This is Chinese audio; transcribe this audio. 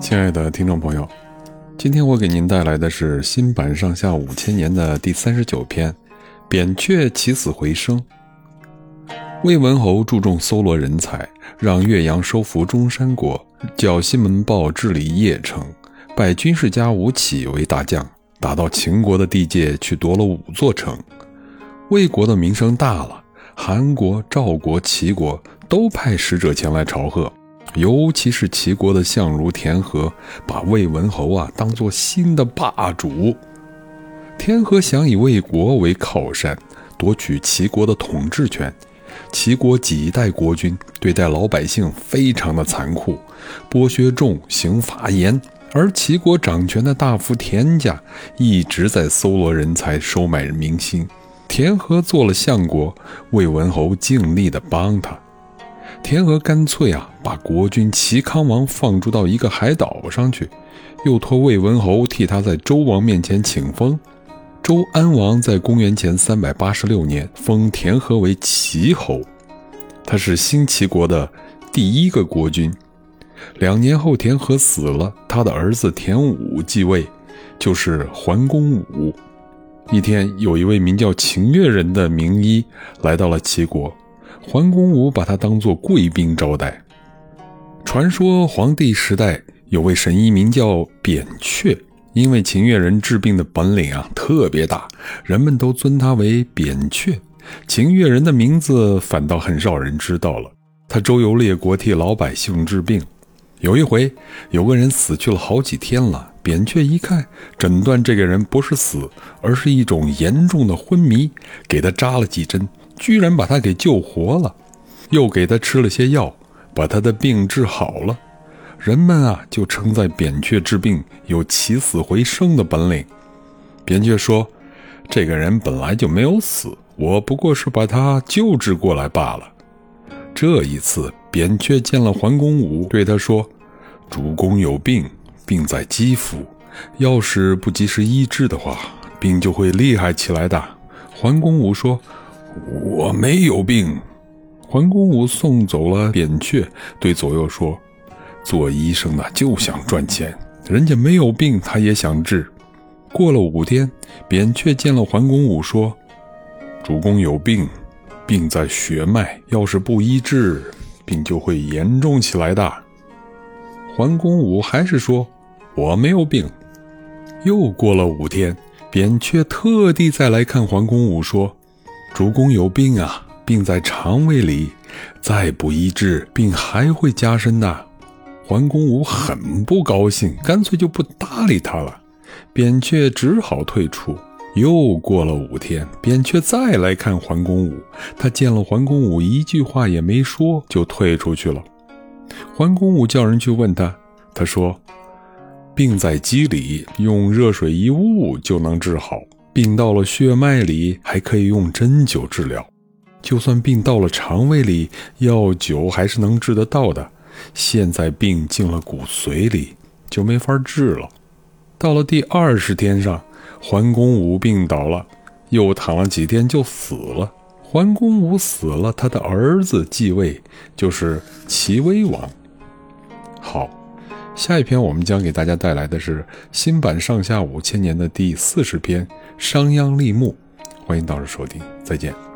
亲爱的听众朋友，今天我给您带来的是新版《上下五千年》的第三十九篇《扁鹊起死回生》。魏文侯注重搜罗人才，让岳阳收服中山国，叫西门豹治理邺城，拜军事家吴起为大将，打到秦国的地界去夺了五座城。魏国的名声大了，韩国、赵国、齐国都派使者前来朝贺。尤其是齐国的相如田和，把魏文侯啊当做新的霸主。田和想以魏国为靠山，夺取齐国的统治权。齐国几代国君对待老百姓非常的残酷，剥削重，刑罚严。而齐国掌权的大夫田家一直在搜罗人才，收买民心。田和做了相国，魏文侯尽力的帮他。田和干脆啊，把国君齐康王放逐到一个海岛上去，又托魏文侯替他在周王面前请封。周安王在公元前三百八十六年封田和为齐侯，他是新齐国的第一个国君。两年后，田和死了，他的儿子田武继位，就是桓公武。一天，有一位名叫秦越人的名医来到了齐国。桓公武把他当作贵宾招待。传说黄帝时代有位神医名叫扁鹊，因为秦越人治病的本领啊特别大，人们都尊他为扁鹊。秦越人的名字反倒很少人知道了。他周游列国，替老百姓治病。有一回，有个人死去了好几天了，扁鹊一看，诊断这个人不是死，而是一种严重的昏迷，给他扎了几针。居然把他给救活了，又给他吃了些药，把他的病治好了。人们啊，就称赞扁鹊治病有起死回生的本领。扁鹊说：“这个人本来就没有死，我不过是把他救治过来罢了。”这一次，扁鹊见了桓公武，对他说：“主公有病，病在肌肤，要是不及时医治的话，病就会厉害起来的。”桓公武说。我没有病。桓公武送走了扁鹊，对左右说：“做医生的就想赚钱，人家没有病，他也想治。”过了五天，扁鹊见了桓公武，说：“主公有病，病在血脉，要是不医治，病就会严重起来的。”桓公武还是说：“我没有病。”又过了五天，扁鹊特地再来看桓公武，说。主公有病啊，病在肠胃里，再不医治，病还会加深的。桓公武很不高兴，干脆就不搭理他了。扁鹊只好退出。又过了五天，扁鹊再来看桓公武，他见了桓公武，一句话也没说，就退出去了。桓公武叫人去问他，他说：“病在肌里，用热水一捂就能治好。”病到了血脉里，还可以用针灸治疗；就算病到了肠胃里，药酒还是能治得到的。现在病进了骨髓里，就没法治了。到了第二十天上，桓公武病倒了，又躺了几天就死了。桓公武死了，他的儿子继位，就是齐威王。好。下一篇我们将给大家带来的是新版《上下五千年》的第四十篇《商鞅立木》，欢迎到时收听，再见。